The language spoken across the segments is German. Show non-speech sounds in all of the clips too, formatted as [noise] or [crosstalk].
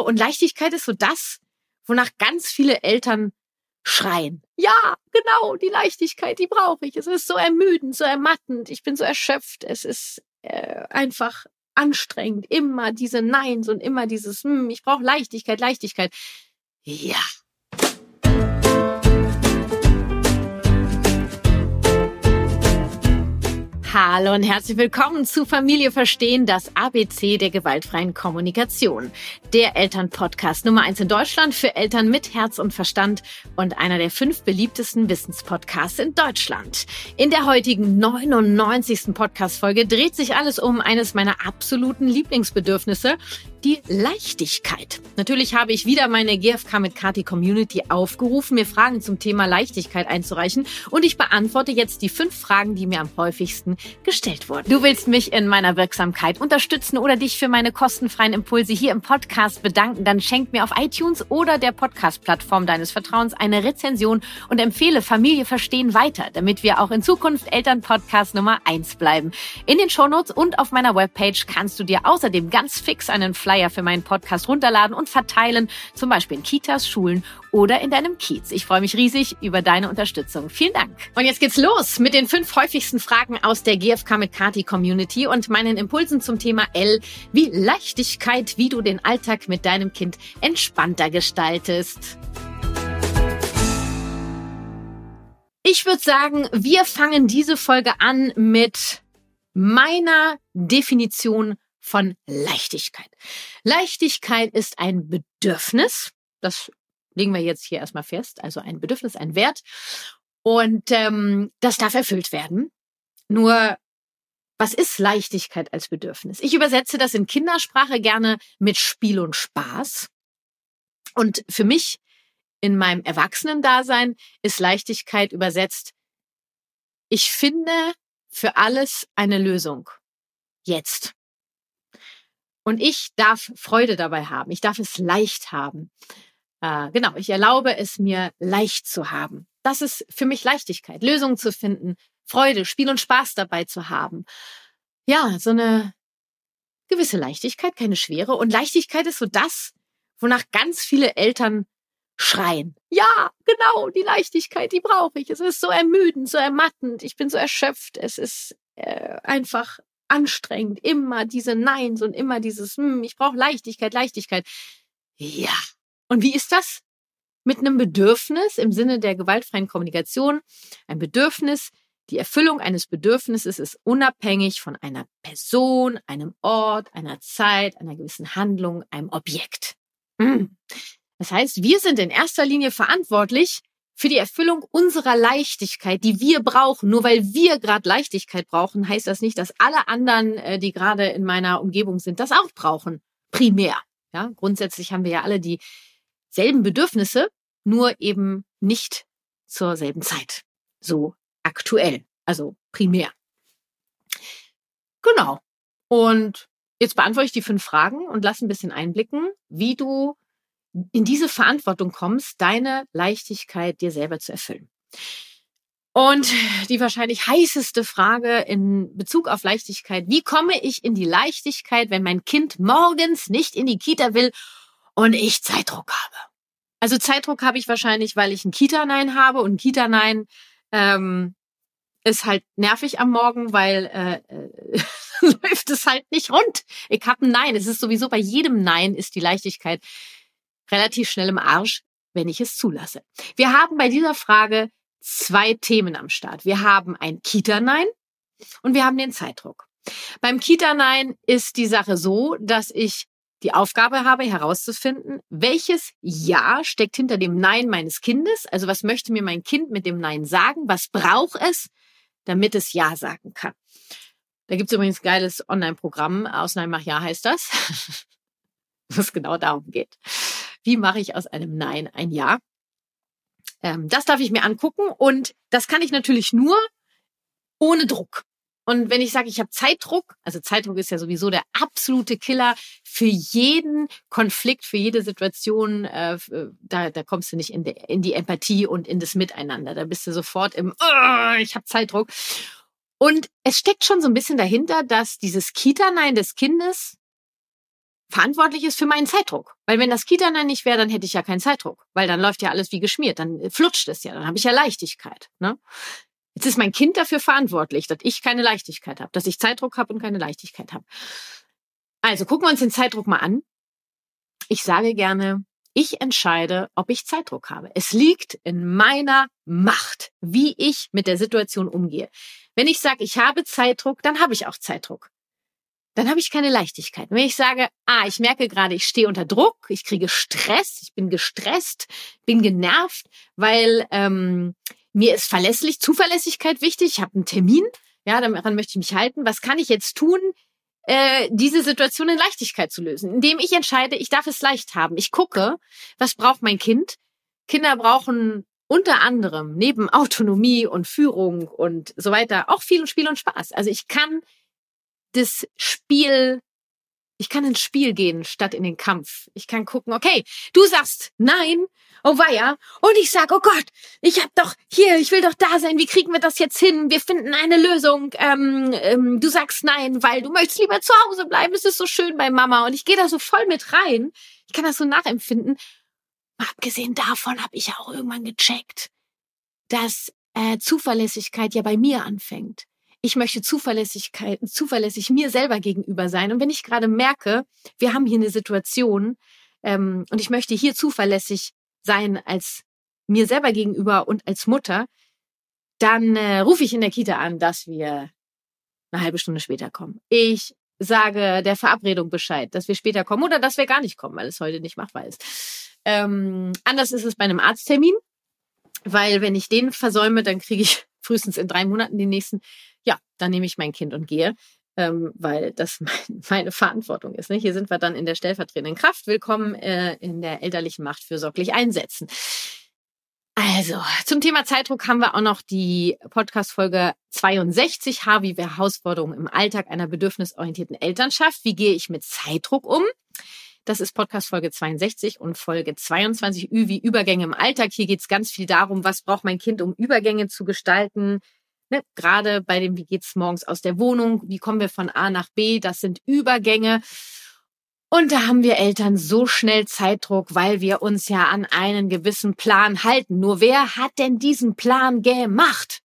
Und Leichtigkeit ist so das, wonach ganz viele Eltern schreien. Ja, genau, die Leichtigkeit, die brauche ich. Es ist so ermüdend, so ermattend. Ich bin so erschöpft. Es ist äh, einfach anstrengend. Immer diese Neins und immer dieses, hm, ich brauche Leichtigkeit, Leichtigkeit. Ja, Hallo und herzlich willkommen zu Familie Verstehen, das ABC der gewaltfreien Kommunikation. Der Elternpodcast Nummer eins in Deutschland für Eltern mit Herz und Verstand und einer der fünf beliebtesten Wissenspodcasts in Deutschland. In der heutigen 99. Podcast-Folge dreht sich alles um eines meiner absoluten Lieblingsbedürfnisse, die Leichtigkeit. Natürlich habe ich wieder meine GFK mit Kati Community aufgerufen, mir Fragen zum Thema Leichtigkeit einzureichen und ich beantworte jetzt die fünf Fragen, die mir am häufigsten gestellt wurden. Du willst mich in meiner Wirksamkeit unterstützen oder dich für meine kostenfreien Impulse hier im Podcast bedanken, dann schenk mir auf iTunes oder der Podcast-Plattform deines Vertrauens eine Rezension und empfehle Familie verstehen weiter, damit wir auch in Zukunft Elternpodcast Nummer eins bleiben. In den Shownotes und auf meiner Webpage kannst du dir außerdem ganz fix einen Fly Flyer für meinen Podcast runterladen und verteilen, zum Beispiel in Kitas, Schulen oder in deinem Kiez. Ich freue mich riesig über deine Unterstützung. Vielen Dank. Und jetzt geht's los mit den fünf häufigsten Fragen aus der GFK mit Kati Community und meinen Impulsen zum Thema L wie Leichtigkeit, wie du den Alltag mit deinem Kind entspannter gestaltest. Ich würde sagen, wir fangen diese Folge an mit meiner Definition von Leichtigkeit. Leichtigkeit ist ein Bedürfnis. Das legen wir jetzt hier erstmal fest. Also ein Bedürfnis, ein Wert. Und ähm, das darf erfüllt werden. Nur, was ist Leichtigkeit als Bedürfnis? Ich übersetze das in Kindersprache gerne mit Spiel und Spaß. Und für mich in meinem Erwachsenendasein ist Leichtigkeit übersetzt, ich finde für alles eine Lösung. Jetzt. Und ich darf Freude dabei haben. Ich darf es leicht haben. Äh, genau, ich erlaube es mir leicht zu haben. Das ist für mich Leichtigkeit, Lösungen zu finden, Freude, Spiel und Spaß dabei zu haben. Ja, so eine gewisse Leichtigkeit, keine Schwere. Und Leichtigkeit ist so das, wonach ganz viele Eltern schreien. Ja, genau, die Leichtigkeit, die brauche ich. Es ist so ermüdend, so ermattend. Ich bin so erschöpft. Es ist äh, einfach anstrengend. Immer diese Neins und immer dieses, hm, ich brauche Leichtigkeit, Leichtigkeit. Ja. Und wie ist das? Mit einem Bedürfnis im Sinne der gewaltfreien Kommunikation. Ein Bedürfnis, die Erfüllung eines Bedürfnisses ist unabhängig von einer Person, einem Ort, einer Zeit, einer gewissen Handlung, einem Objekt. Hm. Das heißt, wir sind in erster Linie verantwortlich für die Erfüllung unserer Leichtigkeit, die wir brauchen. Nur weil wir gerade Leichtigkeit brauchen, heißt das nicht, dass alle anderen, äh, die gerade in meiner Umgebung sind, das auch brauchen. Primär. Ja, grundsätzlich haben wir ja alle dieselben Bedürfnisse, nur eben nicht zur selben Zeit. So aktuell. Also primär. Genau. Und jetzt beantworte ich die fünf Fragen und lass ein bisschen einblicken, wie du in diese Verantwortung kommst, deine Leichtigkeit dir selber zu erfüllen. Und die wahrscheinlich heißeste Frage in Bezug auf Leichtigkeit, wie komme ich in die Leichtigkeit, wenn mein Kind morgens nicht in die Kita will und ich Zeitdruck habe? Also Zeitdruck habe ich wahrscheinlich, weil ich ein Kita-Nein habe und ein Kita-Nein ähm, ist halt nervig am Morgen, weil äh, [laughs] läuft es halt nicht rund. Ich habe ein Nein. Es ist sowieso bei jedem Nein ist die Leichtigkeit relativ schnell im Arsch, wenn ich es zulasse. Wir haben bei dieser Frage zwei Themen am Start. Wir haben ein Kita-Nein und wir haben den Zeitdruck. Beim Kita-Nein ist die Sache so, dass ich die Aufgabe habe, herauszufinden, welches Ja steckt hinter dem Nein meines Kindes. Also was möchte mir mein Kind mit dem Nein sagen? Was braucht es, damit es Ja sagen kann? Da gibt es übrigens ein geiles Online-Programm. Aus Nein mach Ja heißt das. [laughs] was genau darum geht. Wie mache ich aus einem Nein ein Ja? Ähm, das darf ich mir angucken und das kann ich natürlich nur ohne Druck. Und wenn ich sage, ich habe Zeitdruck, also Zeitdruck ist ja sowieso der absolute Killer für jeden Konflikt, für jede Situation, äh, da, da kommst du nicht in, de, in die Empathie und in das Miteinander. Da bist du sofort im, oh, ich habe Zeitdruck. Und es steckt schon so ein bisschen dahinter, dass dieses Kita-Nein des Kindes verantwortlich ist für meinen Zeitdruck. Weil wenn das Kita dann nicht wäre, dann hätte ich ja keinen Zeitdruck. Weil dann läuft ja alles wie geschmiert, dann flutscht es ja, dann habe ich ja Leichtigkeit. Ne? Jetzt ist mein Kind dafür verantwortlich, dass ich keine Leichtigkeit habe, dass ich Zeitdruck habe und keine Leichtigkeit habe. Also gucken wir uns den Zeitdruck mal an. Ich sage gerne, ich entscheide, ob ich Zeitdruck habe. Es liegt in meiner Macht, wie ich mit der Situation umgehe. Wenn ich sage, ich habe Zeitdruck, dann habe ich auch Zeitdruck. Dann habe ich keine Leichtigkeit. Wenn ich sage, ah, ich merke gerade, ich stehe unter Druck, ich kriege Stress, ich bin gestresst, bin genervt, weil ähm, mir ist verlässlich, Zuverlässigkeit wichtig. Ich habe einen Termin, ja, daran möchte ich mich halten. Was kann ich jetzt tun, äh, diese Situation in Leichtigkeit zu lösen, indem ich entscheide, ich darf es leicht haben. Ich gucke, was braucht mein Kind? Kinder brauchen unter anderem neben Autonomie und Führung und so weiter auch viel Spiel und Spaß. Also ich kann das Spiel ich kann ins Spiel gehen statt in den Kampf. Ich kann gucken, okay, du sagst nein, oh weia, und ich sag, oh Gott, ich hab doch hier, ich will doch da sein, wie kriegen wir das jetzt hin? Wir finden eine Lösung. Ähm, ähm, du sagst nein, weil du möchtest lieber zu Hause bleiben, es ist so schön bei Mama und ich gehe da so voll mit rein. Ich kann das so nachempfinden. abgesehen davon habe ich auch irgendwann gecheckt, dass äh, Zuverlässigkeit ja bei mir anfängt ich möchte Zuverlässigkeit, zuverlässig mir selber gegenüber sein. Und wenn ich gerade merke, wir haben hier eine Situation ähm, und ich möchte hier zuverlässig sein als mir selber gegenüber und als Mutter, dann äh, rufe ich in der Kita an, dass wir eine halbe Stunde später kommen. Ich sage der Verabredung Bescheid, dass wir später kommen oder dass wir gar nicht kommen, weil es heute nicht machbar ist. Ähm, anders ist es bei einem Arzttermin, weil wenn ich den versäume, dann kriege ich [laughs] frühestens in drei Monaten den nächsten ja, dann nehme ich mein Kind und gehe, ähm, weil das [laughs] mein, meine Verantwortung ist. Ne? Hier sind wir dann in der stellvertretenden Kraft. Willkommen äh, in der elterlichen Macht fürsorglich einsetzen. Also, zum Thema Zeitdruck haben wir auch noch die Podcast-Folge 62, H wie Herausforderungen im Alltag einer bedürfnisorientierten Elternschaft. Wie gehe ich mit Zeitdruck um? Das ist Podcast Folge 62 und Folge 22 Ü wie Übergänge im Alltag. Hier geht es ganz viel darum, was braucht mein Kind, um Übergänge zu gestalten, Ne, gerade bei dem, wie geht's morgens aus der Wohnung, wie kommen wir von A nach B, das sind Übergänge. Und da haben wir Eltern so schnell Zeitdruck, weil wir uns ja an einen gewissen Plan halten. Nur wer hat denn diesen Plan gemacht?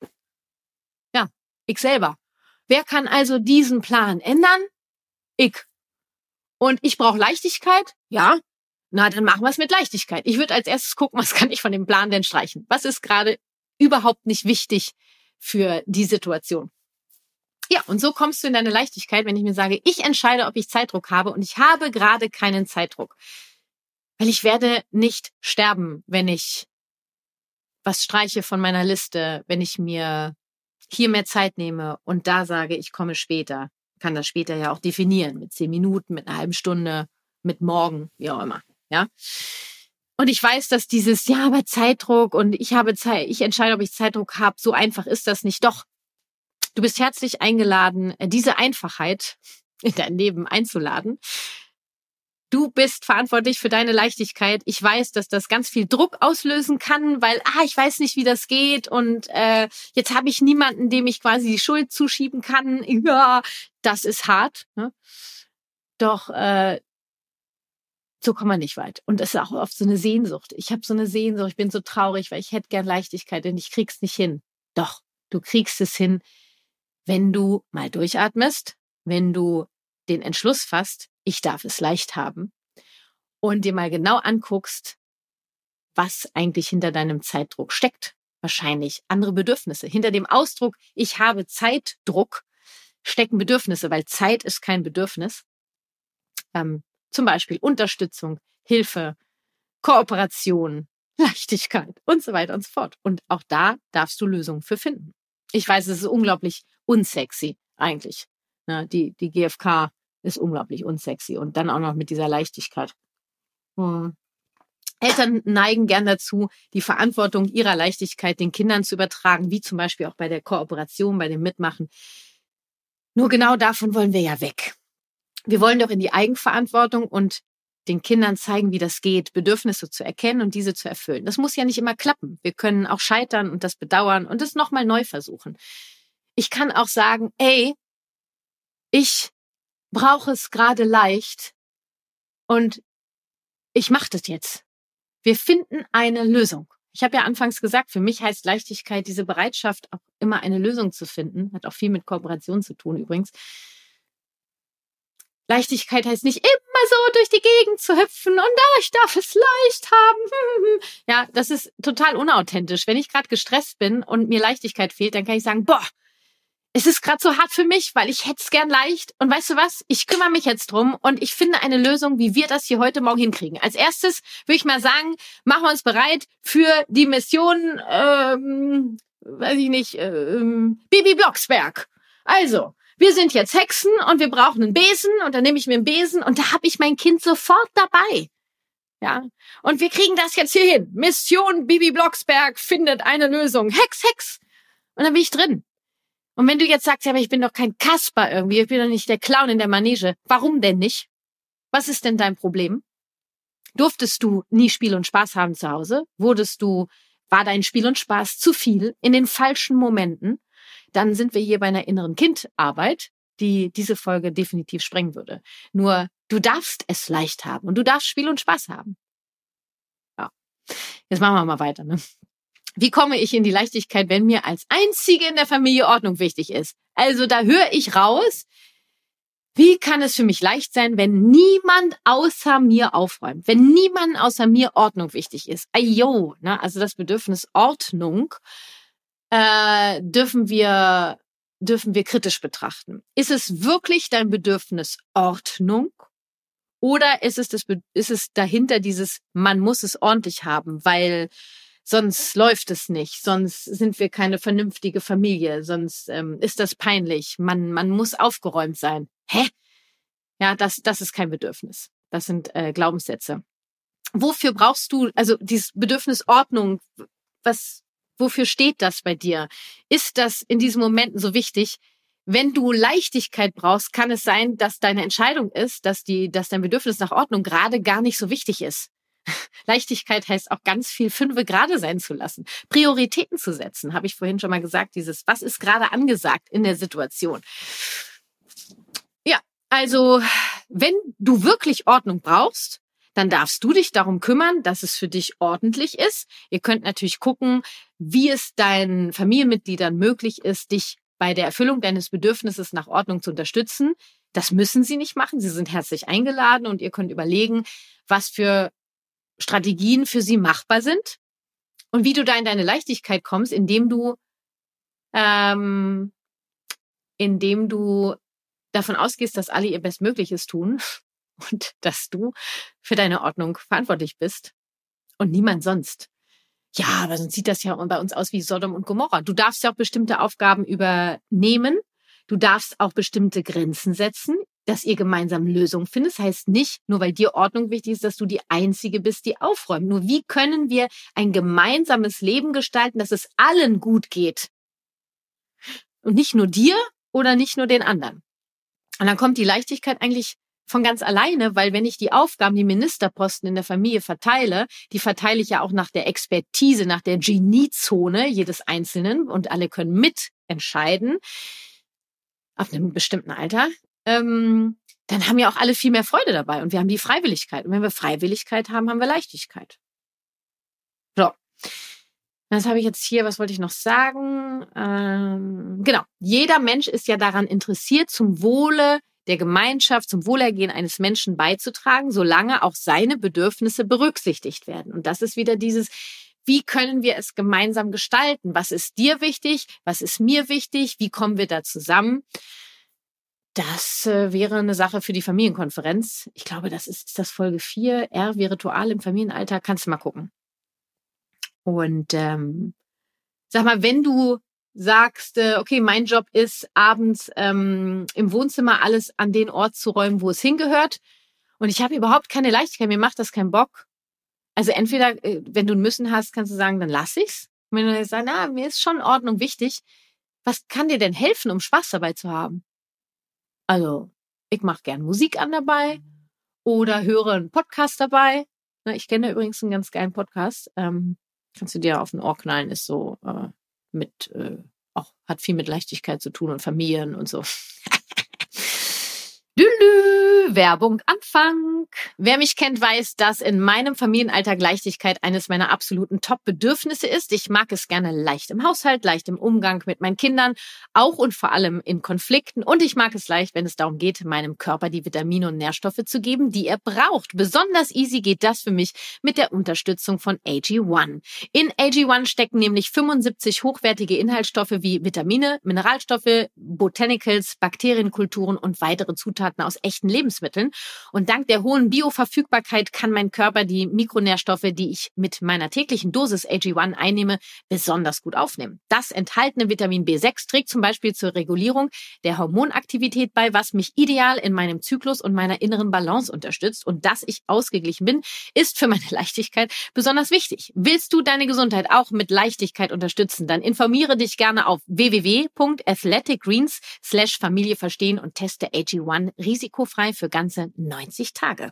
Ja, ich selber. Wer kann also diesen Plan ändern? Ich. Und ich brauche Leichtigkeit? Ja. Na, dann machen wir es mit Leichtigkeit. Ich würde als erstes gucken, was kann ich von dem Plan denn streichen? Was ist gerade überhaupt nicht wichtig für die Situation. Ja, und so kommst du in deine Leichtigkeit, wenn ich mir sage, ich entscheide, ob ich Zeitdruck habe und ich habe gerade keinen Zeitdruck. Weil ich werde nicht sterben, wenn ich was streiche von meiner Liste, wenn ich mir hier mehr Zeit nehme und da sage, ich komme später. Kann das später ja auch definieren mit zehn Minuten, mit einer halben Stunde, mit morgen, wie auch immer. Ja. Und ich weiß, dass dieses, ja, aber Zeitdruck und ich habe Zeit, ich entscheide, ob ich Zeitdruck habe, so einfach ist das nicht. Doch, du bist herzlich eingeladen, diese Einfachheit in dein Leben einzuladen. Du bist verantwortlich für deine Leichtigkeit. Ich weiß, dass das ganz viel Druck auslösen kann, weil, ah, ich weiß nicht, wie das geht und äh, jetzt habe ich niemanden, dem ich quasi die Schuld zuschieben kann. Ja, das ist hart. Ne? Doch äh, so kommt man nicht weit. Und es ist auch oft so eine Sehnsucht. Ich habe so eine Sehnsucht, ich bin so traurig, weil ich hätte gern Leichtigkeit und ich krieg's nicht hin. Doch, du kriegst es hin, wenn du mal durchatmest, wenn du den Entschluss fasst, ich darf es leicht haben und dir mal genau anguckst, was eigentlich hinter deinem Zeitdruck steckt. Wahrscheinlich andere Bedürfnisse. Hinter dem Ausdruck, ich habe Zeitdruck, stecken Bedürfnisse, weil Zeit ist kein Bedürfnis. Ähm, zum Beispiel Unterstützung, Hilfe, Kooperation, [laughs] Leichtigkeit und so weiter und so fort. Und auch da darfst du Lösungen für finden. Ich weiß, es ist unglaublich unsexy eigentlich. Ne, die, die GfK ist unglaublich unsexy und dann auch noch mit dieser Leichtigkeit. Hm. Eltern neigen gern dazu, die Verantwortung ihrer Leichtigkeit den Kindern zu übertragen, wie zum Beispiel auch bei der Kooperation, bei dem Mitmachen. Nur genau davon wollen wir ja weg wir wollen doch in die Eigenverantwortung und den Kindern zeigen, wie das geht, Bedürfnisse zu erkennen und diese zu erfüllen. Das muss ja nicht immer klappen. Wir können auch scheitern und das bedauern und es nochmal neu versuchen. Ich kann auch sagen, ey, ich brauche es gerade leicht Und ich mache das jetzt. Wir finden eine Lösung. Ich habe ja anfangs gesagt, für mich heißt Leichtigkeit diese Bereitschaft, auch immer eine Lösung zu finden. Hat auch viel mit Kooperation zu tun übrigens. Leichtigkeit heißt nicht immer so durch die Gegend zu hüpfen und ah, ich darf es leicht haben. [laughs] Ja, das ist total unauthentisch. Wenn ich gerade gestresst bin und mir Leichtigkeit fehlt, dann kann ich sagen, boah, es ist gerade so hart für mich, weil ich hätte es gern leicht. Und weißt du was? Ich kümmere mich jetzt drum und ich finde eine Lösung, wie wir das hier heute Morgen hinkriegen. Als erstes würde ich mal sagen, machen wir uns bereit für die Mission, ähm, weiß ich nicht, ähm, Bibi Blocksberg. Also, wir sind jetzt Hexen und wir brauchen einen Besen und dann nehme ich mir einen Besen und da habe ich mein Kind sofort dabei. Ja, und wir kriegen das jetzt hier hin. Mission Bibi Blocksberg findet eine Lösung. Hex, Hex. Und dann bin ich drin. Und wenn du jetzt sagst, ja, aber ich bin doch kein Kasper irgendwie, ich bin doch nicht der Clown in der Manege. Warum denn nicht? Was ist denn dein Problem? Durftest du nie Spiel und Spaß haben zu Hause? Wurdest du, war dein Spiel und Spaß zu viel in den falschen Momenten? Dann sind wir hier bei einer inneren Kindarbeit, die diese Folge definitiv sprengen würde. Nur du darfst es leicht haben und du darfst Spiel und Spaß haben. Ja. Jetzt machen wir mal weiter. Ne? Wie komme ich in die Leichtigkeit, wenn mir als einzige in der Familie Ordnung wichtig ist? Also da höre ich raus, wie kann es für mich leicht sein, wenn niemand außer mir aufräumt, wenn niemand außer mir Ordnung wichtig ist? Ayo, ne? also das Bedürfnis Ordnung äh, dürfen wir dürfen wir kritisch betrachten. Ist es wirklich dein Bedürfnis Ordnung? Oder ist es, das, ist es dahinter dieses, man muss es ordentlich haben, weil sonst läuft es nicht, sonst sind wir keine vernünftige Familie, sonst ähm, ist das peinlich, man, man muss aufgeräumt sein. Hä? Ja, das, das ist kein Bedürfnis. Das sind äh, Glaubenssätze. Wofür brauchst du, also dieses Bedürfnis Ordnung, was, wofür steht das bei dir? Ist das in diesen Momenten so wichtig? Wenn du Leichtigkeit brauchst, kann es sein, dass deine Entscheidung ist, dass die, dass dein Bedürfnis nach Ordnung gerade gar nicht so wichtig ist. [laughs] Leichtigkeit heißt auch ganz viel fünfe gerade sein zu lassen. Prioritäten zu setzen, habe ich vorhin schon mal gesagt, dieses, was ist gerade angesagt in der Situation. Ja, also, wenn du wirklich Ordnung brauchst, dann darfst du dich darum kümmern, dass es für dich ordentlich ist. Ihr könnt natürlich gucken, wie es deinen Familienmitgliedern möglich ist, dich bei der Erfüllung deines Bedürfnisses nach Ordnung zu unterstützen. Das müssen sie nicht machen. Sie sind herzlich eingeladen und ihr könnt überlegen, was für Strategien für sie machbar sind und wie du da in deine Leichtigkeit kommst, indem du, ähm, indem du davon ausgehst, dass alle ihr Bestmögliches tun und dass du für deine Ordnung verantwortlich bist und niemand sonst. Ja, aber sonst sieht das ja bei uns aus wie Sodom und Gomorra. Du darfst ja auch bestimmte Aufgaben übernehmen. Du darfst auch bestimmte Grenzen setzen dass ihr gemeinsam Lösungen findet. Das heißt nicht, nur weil dir Ordnung wichtig ist, dass du die Einzige bist, die aufräumt. Nur wie können wir ein gemeinsames Leben gestalten, dass es allen gut geht? Und nicht nur dir oder nicht nur den anderen. Und dann kommt die Leichtigkeit eigentlich von ganz alleine, weil wenn ich die Aufgaben, die Ministerposten in der Familie verteile, die verteile ich ja auch nach der Expertise, nach der Geniezone jedes Einzelnen und alle können mitentscheiden ab einem bestimmten Alter ähm, dann haben ja auch alle viel mehr Freude dabei und wir haben die Freiwilligkeit. Und wenn wir Freiwilligkeit haben, haben wir Leichtigkeit. So. Das habe ich jetzt hier, was wollte ich noch sagen? Ähm, genau. Jeder Mensch ist ja daran interessiert, zum Wohle der Gemeinschaft, zum Wohlergehen eines Menschen beizutragen, solange auch seine Bedürfnisse berücksichtigt werden. Und das ist wieder dieses, wie können wir es gemeinsam gestalten? Was ist dir wichtig? Was ist mir wichtig? Wie kommen wir da zusammen? Das äh, wäre eine Sache für die Familienkonferenz. Ich glaube, das ist, das Folge 4, R wie Ritual im Familienalltag. Kannst du mal gucken. Und ähm, sag mal, wenn du sagst, äh, okay, mein Job ist abends ähm, im Wohnzimmer alles an den Ort zu räumen, wo es hingehört, und ich habe überhaupt keine Leichtigkeit, mir macht das keinen Bock. Also entweder, äh, wenn du ein Müssen hast, kannst du sagen, dann lass ich's. Und wenn du sagst, na, mir ist schon Ordnung wichtig, was kann dir denn helfen, um Spaß dabei zu haben? Also, ich mache gern Musik an dabei oder höre einen Podcast dabei. Ich kenne übrigens einen ganz geilen Podcast. Ähm, kannst du dir auf den Ohr knallen, ist so äh, mit, äh, auch hat viel mit Leichtigkeit zu tun und Familien und so. Lülü, Werbung Anfang. Wer mich kennt, weiß, dass in meinem Familienalltag Leichtigkeit eines meiner absoluten Top-Bedürfnisse ist. Ich mag es gerne leicht im Haushalt, leicht im Umgang mit meinen Kindern, auch und vor allem in Konflikten. Und ich mag es leicht, wenn es darum geht, meinem Körper die Vitamine und Nährstoffe zu geben, die er braucht. Besonders easy geht das für mich mit der Unterstützung von AG1. In AG1 stecken nämlich 75 hochwertige Inhaltsstoffe wie Vitamine, Mineralstoffe, Botanicals, Bakterienkulturen und weitere Zutaten Zutaten aus echten Lebensmitteln. Und dank der hohen Bioverfügbarkeit kann mein Körper die Mikronährstoffe, die ich mit meiner täglichen Dosis AG1 einnehme, besonders gut aufnehmen. Das enthaltene Vitamin B6 trägt zum Beispiel zur Regulierung der Hormonaktivität bei, was mich ideal in meinem Zyklus und meiner inneren Balance unterstützt. Und dass ich ausgeglichen bin, ist für meine Leichtigkeit besonders wichtig. Willst du deine Gesundheit auch mit Leichtigkeit unterstützen, dann informiere dich gerne auf www.athleticgreens Familie verstehen und teste AG1 risikofrei für ganze 90 Tage.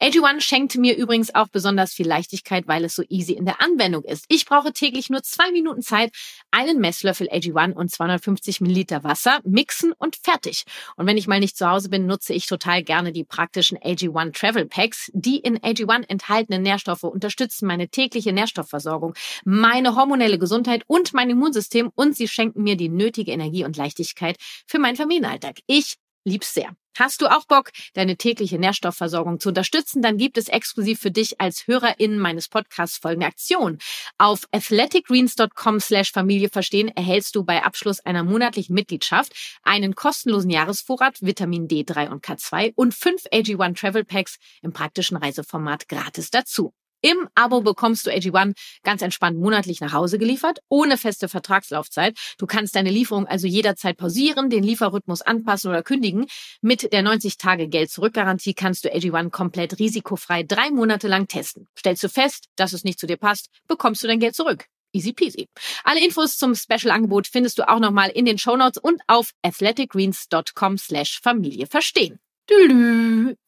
AG1 schenkt mir übrigens auch besonders viel Leichtigkeit, weil es so easy in der Anwendung ist. Ich brauche täglich nur zwei Minuten Zeit, einen Messlöffel AG1 und 250 Milliliter Wasser mixen und fertig. Und wenn ich mal nicht zu Hause bin, nutze ich total gerne die praktischen AG1 Travel Packs. Die in AG1 enthaltenen Nährstoffe unterstützen meine tägliche Nährstoffversorgung, meine hormonelle Gesundheit und mein Immunsystem und sie schenken mir die nötige Energie und Leichtigkeit für meinen Familienalltag. Ich lieb's sehr. Hast du auch Bock, deine tägliche Nährstoffversorgung zu unterstützen, dann gibt es exklusiv für dich als HörerInnen meines Podcasts folgende Aktion. Auf athleticgreens.com slash Familie verstehen erhältst du bei Abschluss einer monatlichen Mitgliedschaft einen kostenlosen Jahresvorrat Vitamin D3 und K2 und fünf AG1 Travel Packs im praktischen Reiseformat gratis dazu. Im Abo bekommst du AG1 ganz entspannt monatlich nach Hause geliefert, ohne feste Vertragslaufzeit. Du kannst deine Lieferung also jederzeit pausieren, den Lieferrhythmus anpassen oder kündigen. Mit der 90-Tage-Geld-Zurück-Garantie kannst du AG1 komplett risikofrei drei Monate lang testen. Stellst du fest, dass es nicht zu dir passt, bekommst du dein Geld zurück. Easy peasy. Alle Infos zum Special-Angebot findest du auch nochmal in den Shownotes und auf athleticgreens.com slash Familie verstehen.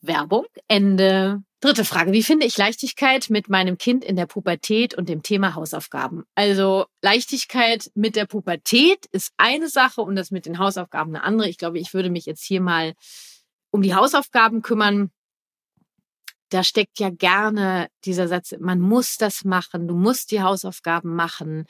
Werbung Ende. Dritte Frage. Wie finde ich Leichtigkeit mit meinem Kind in der Pubertät und dem Thema Hausaufgaben? Also Leichtigkeit mit der Pubertät ist eine Sache und das mit den Hausaufgaben eine andere. Ich glaube, ich würde mich jetzt hier mal um die Hausaufgaben kümmern. Da steckt ja gerne dieser Satz, man muss das machen, du musst die Hausaufgaben machen,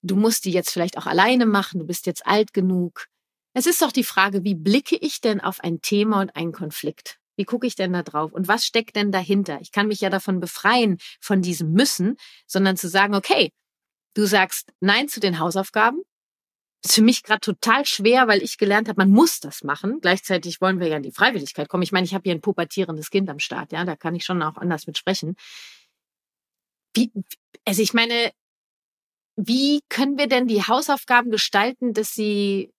du musst die jetzt vielleicht auch alleine machen, du bist jetzt alt genug. Es ist doch die Frage, wie blicke ich denn auf ein Thema und einen Konflikt? Wie gucke ich denn da drauf? Und was steckt denn dahinter? Ich kann mich ja davon befreien, von diesem Müssen, sondern zu sagen, okay, du sagst Nein zu den Hausaufgaben. Das ist für mich gerade total schwer, weil ich gelernt habe, man muss das machen. Gleichzeitig wollen wir ja in die Freiwilligkeit kommen. Ich meine, ich habe hier ein pubertierendes Kind am Start, ja, da kann ich schon auch anders mit sprechen. Wie, also ich meine, wie können wir denn die Hausaufgaben gestalten, dass sie,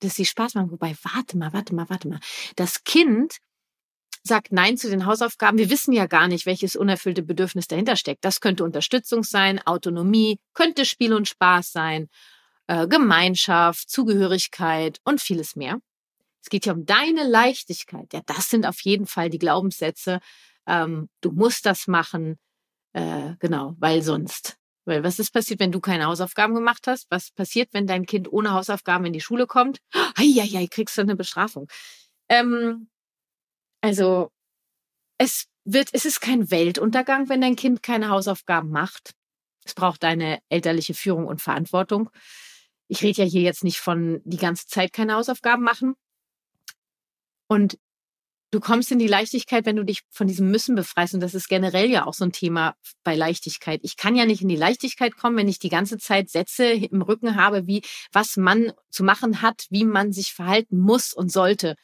dass sie Spaß machen? Wobei, warte mal, warte mal, warte mal. Das Kind sagt Nein zu den Hausaufgaben. Wir wissen ja gar nicht, welches unerfüllte Bedürfnis dahinter steckt. Das könnte Unterstützung sein, Autonomie, könnte Spiel und Spaß sein, äh, Gemeinschaft, Zugehörigkeit und vieles mehr. Es geht ja um deine Leichtigkeit. Ja, das sind auf jeden Fall die Glaubenssätze. Ähm, du musst das machen, äh, genau, weil sonst. Weil was ist passiert, wenn du keine Hausaufgaben gemacht hast? Was passiert, wenn dein Kind ohne Hausaufgaben in die Schule kommt? [gasps] Eieiei, kriegst du eine Bestrafung. Ähm, also es wird, es ist kein Weltuntergang, wenn dein Kind keine Hausaufgaben macht. Es braucht deine elterliche Führung und Verantwortung. Ich rede ja hier jetzt nicht von die ganze Zeit keine Hausaufgaben machen. Und du kommst in die Leichtigkeit, wenn du dich von diesem Müssen befreist. Und das ist generell ja auch so ein Thema bei Leichtigkeit. Ich kann ja nicht in die Leichtigkeit kommen, wenn ich die ganze Zeit Sätze im Rücken habe, wie was man zu machen hat, wie man sich verhalten muss und sollte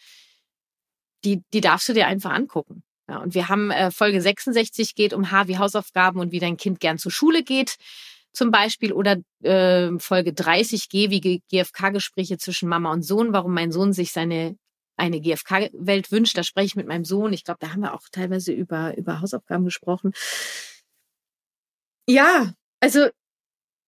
die, die darfst du dir einfach angucken. Ja, und wir haben äh, Folge 66 geht um H wie Hausaufgaben und wie dein Kind gern zur Schule geht, zum Beispiel, oder äh, Folge 30 G wie GFK-Gespräche zwischen Mama und Sohn, warum mein Sohn sich seine eine GFK-Welt wünscht. Da spreche ich mit meinem Sohn. Ich glaube, da haben wir auch teilweise über, über Hausaufgaben gesprochen. Ja, also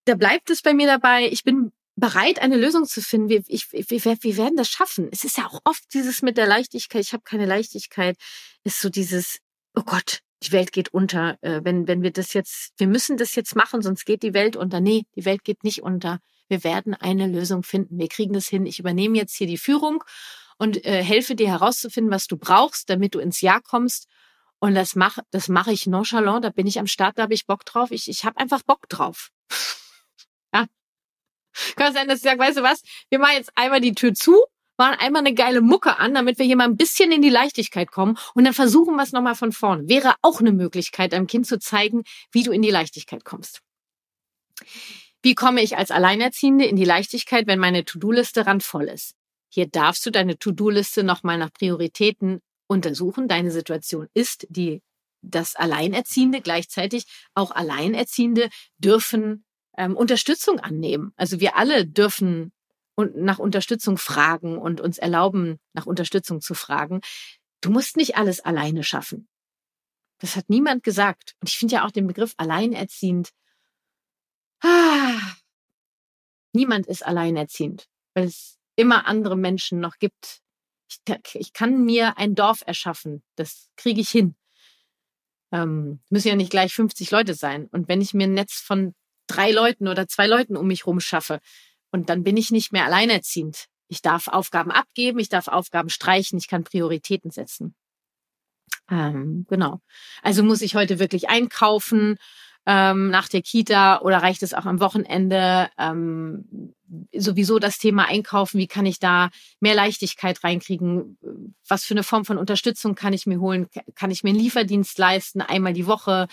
da bleibt es bei mir dabei. Ich bin bereit, eine Lösung zu finden. Wir, ich, wir, wir werden das schaffen. Es ist ja auch oft dieses mit der Leichtigkeit, ich habe keine Leichtigkeit, ist so dieses, oh Gott, die Welt geht unter. Äh, wenn, wenn wir das jetzt, wir müssen das jetzt machen, sonst geht die Welt unter. Nee, die Welt geht nicht unter. Wir werden eine Lösung finden. Wir kriegen das hin. Ich übernehme jetzt hier die Führung und äh, helfe dir herauszufinden, was du brauchst, damit du ins Jahr kommst. Und das mache das mache ich nonchalant, da bin ich am Start, da habe ich Bock drauf. Ich, ich habe einfach Bock drauf. Kann sein, dass ich sage, weißt du was, wir machen jetzt einmal die Tür zu, machen einmal eine geile Mucke an, damit wir hier mal ein bisschen in die Leichtigkeit kommen und dann versuchen wir es nochmal von vorne. Wäre auch eine Möglichkeit, einem Kind zu zeigen, wie du in die Leichtigkeit kommst. Wie komme ich als Alleinerziehende in die Leichtigkeit, wenn meine To-Do-Liste randvoll ist? Hier darfst du deine To-Do-Liste nochmal nach Prioritäten untersuchen. Deine Situation ist die, das Alleinerziehende. Gleichzeitig auch Alleinerziehende dürfen ähm, Unterstützung annehmen. Also wir alle dürfen nach Unterstützung fragen und uns erlauben, nach Unterstützung zu fragen. Du musst nicht alles alleine schaffen. Das hat niemand gesagt. Und ich finde ja auch den Begriff alleinerziehend Ah, niemand ist alleinerziehend, weil es immer andere Menschen noch gibt. Ich, ich kann mir ein Dorf erschaffen. Das kriege ich hin. Ähm, müssen ja nicht gleich 50 Leute sein. Und wenn ich mir ein Netz von drei Leuten oder zwei Leuten um mich rum schaffe, und dann bin ich nicht mehr alleinerziehend. Ich darf Aufgaben abgeben, ich darf Aufgaben streichen, ich kann Prioritäten setzen. Ähm, genau. Also muss ich heute wirklich einkaufen ähm, nach der Kita oder reicht es auch am Wochenende? Ähm, sowieso das Thema Einkaufen, wie kann ich da mehr Leichtigkeit reinkriegen? Was für eine Form von Unterstützung kann ich mir holen? Kann ich mir einen Lieferdienst leisten, einmal die Woche?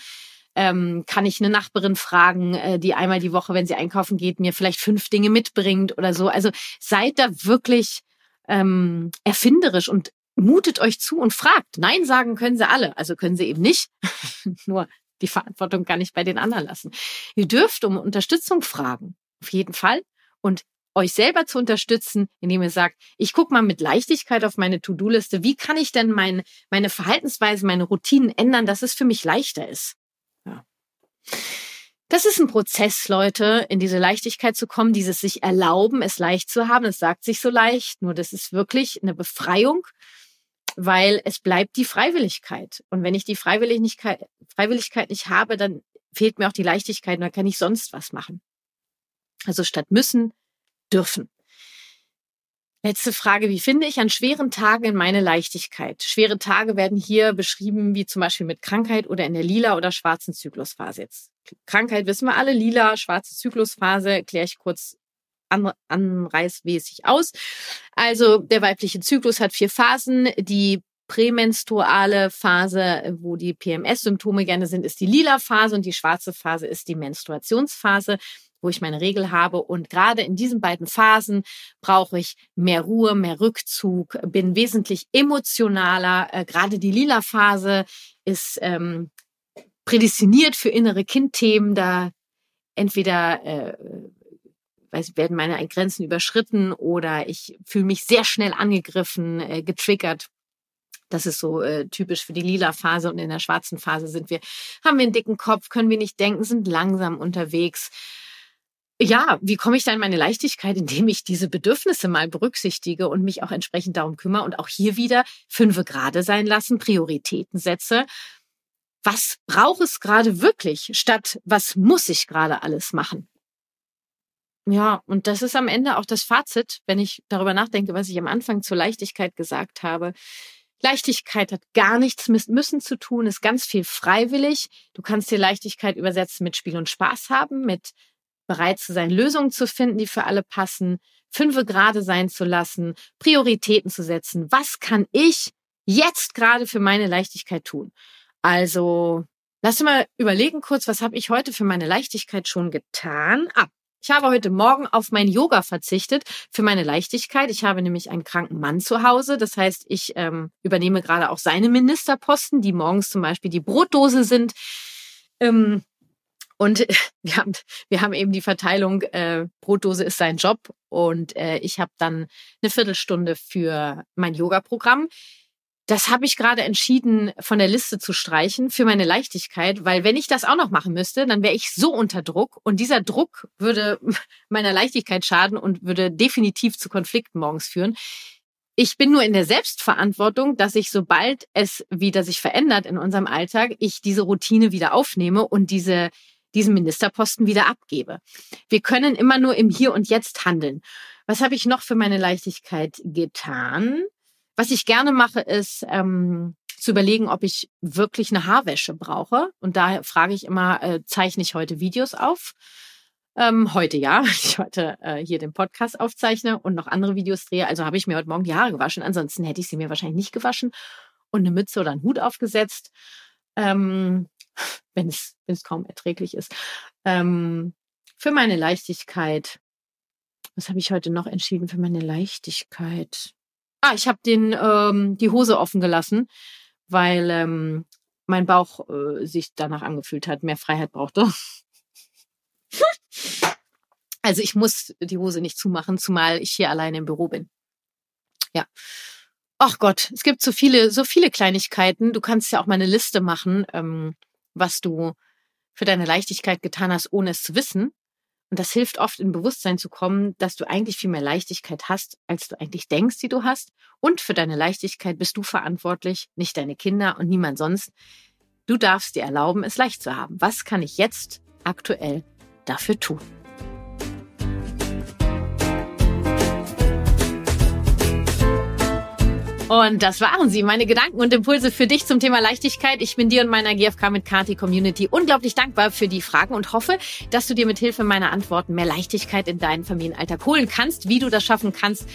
Ähm, kann ich eine Nachbarin fragen, äh, die einmal die Woche, wenn sie einkaufen geht, mir vielleicht fünf Dinge mitbringt oder so. Also seid da wirklich ähm, erfinderisch und mutet euch zu und fragt. Nein sagen können sie alle, also können sie eben nicht. [laughs] Nur die Verantwortung gar nicht bei den anderen lassen. Ihr dürft um Unterstützung fragen, auf jeden Fall. Und euch selber zu unterstützen, indem ihr sagt, ich gucke mal mit Leichtigkeit auf meine To-Do-Liste, wie kann ich denn mein, meine Verhaltensweise, meine Routinen ändern, dass es für mich leichter ist. Das ist ein Prozess, Leute, in diese Leichtigkeit zu kommen, dieses sich erlauben, es leicht zu haben. Es sagt sich so leicht, nur das ist wirklich eine Befreiung weil es bleibt die Freiwilligkeit. Und wenn ich die Freiwilligkeit, Freiwilligkeit nicht habe, dann fehlt mir auch die Leichtigkeit und dann kann ich sonst was machen. Also statt müssen, dürfen. Letzte Frage, wie finde ich an schweren Tagen in meine Leichtigkeit? Schwere Tage werden hier beschrieben, wie zum Beispiel mit Krankheit oder in der lila oder schwarzen Zyklusphase. Jetzt Krankheit wissen wir alle, lila, schwarze Zyklusphase, erkläre ich kurz an, anreißmäßig aus. Also der weibliche Zyklus hat vier Phasen. Die prämenstruale Phase, wo die PMS-Symptome gerne sind, ist die lila Phase und die schwarze Phase ist die Menstruationsphase wo ich meine Regel habe. Und gerade in diesen beiden Phasen brauche ich mehr Ruhe, mehr Rückzug, bin wesentlich emotionaler. Äh, gerade die lila Phase ist ähm, prädestiniert für innere Kindthemen. Da entweder äh, weiß, werden meine Grenzen überschritten oder ich fühle mich sehr schnell angegriffen, äh, getriggert. Das ist so äh, typisch für die lila Phase und in der schwarzen Phase sind wir, haben wir einen dicken Kopf, können wir nicht denken, sind langsam unterwegs. Ja, wie komme ich da in meine Leichtigkeit, indem ich diese Bedürfnisse mal berücksichtige und mich auch entsprechend darum kümmere und auch hier wieder fünfe gerade sein lassen, Prioritäten setze. Was braucht es gerade wirklich, statt was muss ich gerade alles machen? Ja, und das ist am Ende auch das Fazit, wenn ich darüber nachdenke, was ich am Anfang zur Leichtigkeit gesagt habe. Leichtigkeit hat gar nichts mit Müssen zu tun, ist ganz viel freiwillig. Du kannst dir Leichtigkeit übersetzen mit Spiel und Spaß haben, mit bereit zu sein, Lösungen zu finden, die für alle passen, fünfe gerade sein zu lassen, Prioritäten zu setzen. Was kann ich jetzt gerade für meine Leichtigkeit tun? Also, lass mal überlegen kurz, was habe ich heute für meine Leichtigkeit schon getan? Ah, ich habe heute Morgen auf mein Yoga verzichtet für meine Leichtigkeit. Ich habe nämlich einen kranken Mann zu Hause. Das heißt, ich ähm, übernehme gerade auch seine Ministerposten, die morgens zum Beispiel die Brotdose sind. Ähm, und [laughs] wir haben, wir haben eben die Verteilung, äh, Brotdose ist sein Job. Und äh, ich habe dann eine Viertelstunde für mein Yoga-Programm. Das habe ich gerade entschieden, von der Liste zu streichen für meine Leichtigkeit, weil wenn ich das auch noch machen müsste, dann wäre ich so unter Druck. Und dieser Druck würde [laughs] meiner Leichtigkeit schaden und würde definitiv zu Konflikten morgens führen. Ich bin nur in der Selbstverantwortung, dass ich, sobald es wieder sich verändert in unserem Alltag, ich diese Routine wieder aufnehme und diese, diesen Ministerposten wieder abgebe. Wir können immer nur im Hier und Jetzt handeln. Was habe ich noch für meine Leichtigkeit getan? Was ich gerne mache, ist ähm, zu überlegen, ob ich wirklich eine Haarwäsche brauche. Und da frage ich immer, äh, zeichne ich heute Videos auf? Ähm, heute ja, [laughs] ich heute äh, hier den Podcast aufzeichne und noch andere Videos drehe. Also habe ich mir heute Morgen die Haare gewaschen. Ansonsten hätte ich sie mir wahrscheinlich nicht gewaschen und eine Mütze oder einen Hut aufgesetzt, ähm, [laughs] wenn es wenn es kaum erträglich ist. Ähm, für meine Leichtigkeit. Was habe ich heute noch entschieden für meine Leichtigkeit? Ah, ich habe den ähm, die Hose offen gelassen, weil ähm, mein Bauch äh, sich danach angefühlt hat, mehr Freiheit brauchte. [laughs] also ich muss die Hose nicht zumachen, zumal ich hier alleine im Büro bin. Ja. Ach Gott, es gibt so viele, so viele Kleinigkeiten. Du kannst ja auch mal eine Liste machen, ähm, was du für deine Leichtigkeit getan hast, ohne es zu wissen. Und das hilft oft in Bewusstsein zu kommen, dass du eigentlich viel mehr Leichtigkeit hast, als du eigentlich denkst, die du hast. Und für deine Leichtigkeit bist du verantwortlich, nicht deine Kinder und niemand sonst. Du darfst dir erlauben, es leicht zu haben. Was kann ich jetzt aktuell dafür tun? Und das waren sie, meine Gedanken und Impulse für dich zum Thema Leichtigkeit. Ich bin dir und meiner GFK mit Kati Community unglaublich dankbar für die Fragen und hoffe, dass du dir mit Hilfe meiner Antworten mehr Leichtigkeit in deinen Familienalltag holen kannst. Wie du das schaffen kannst,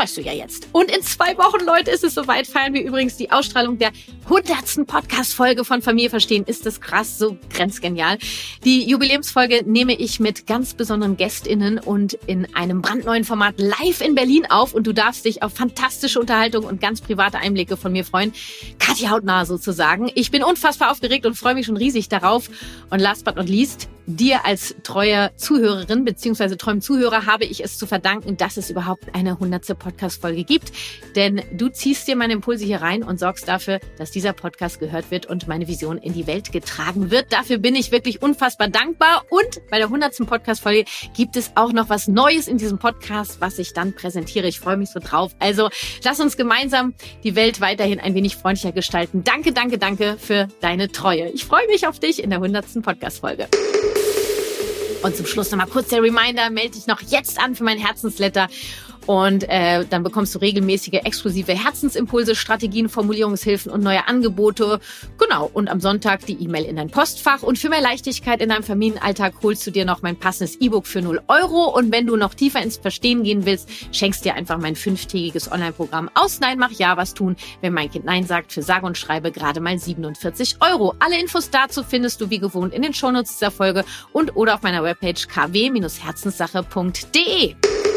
weißt du ja jetzt. Und in zwei Wochen, Leute, ist es soweit. Feiern wir übrigens die Ausstrahlung der hundertsten Podcast-Folge von Familie Verstehen. Ist das krass, so grenzgenial. Die Jubiläumsfolge nehme ich mit ganz besonderen GästInnen und in einem brandneuen Format live in Berlin auf. Und du darfst dich auf fantastische Unterhaltung und ganz private Einblicke von mir freuen. Katja hautnah sozusagen. Ich bin unfassbar aufgeregt und freue mich schon riesig darauf. Und last but not least, dir als treue Zuhörerin beziehungsweise treuem Zuhörer habe ich es zu verdanken, dass es überhaupt eine hundertste Podcast-Folge gibt. Denn du ziehst dir meine Impulse hier rein und sorgst dafür, dass dieser Podcast gehört wird und meine Vision in die Welt getragen wird. Dafür bin ich wirklich unfassbar dankbar. Und bei der hundertsten Podcast-Folge gibt es auch noch was Neues in diesem Podcast, was ich dann präsentiere. Ich freue mich so drauf. Also lass uns gemeinsam die Welt weiterhin ein wenig freundlicher gestalten. Danke, danke, danke für deine Treue. Ich freue mich auf dich in der hundertsten Podcast-Folge. Und zum Schluss nochmal kurz der Reminder, melde dich noch jetzt an für mein Herzensletter. Und äh, dann bekommst du regelmäßige exklusive Herzensimpulse, Strategien, Formulierungshilfen und neue Angebote. Genau. Und am Sonntag die E-Mail in dein Postfach. Und für mehr Leichtigkeit in deinem Familienalltag holst du dir noch mein passendes E-Book für 0 Euro. Und wenn du noch tiefer ins Verstehen gehen willst, schenkst dir einfach mein fünftägiges Online-Programm aus Nein, mach ja was tun, wenn mein Kind Nein sagt, für sage und schreibe gerade mal 47 Euro. Alle Infos dazu findest du wie gewohnt in den Shownotes dieser Folge und oder auf meiner Webpage kw-herzenssache.de.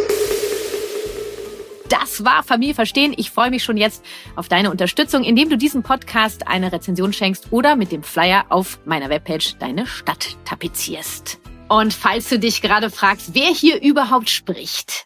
Das war Familie verstehen. Ich freue mich schon jetzt auf deine Unterstützung, indem du diesem Podcast eine Rezension schenkst oder mit dem Flyer auf meiner Webpage deine Stadt tapezierst. Und falls du dich gerade fragst, wer hier überhaupt spricht,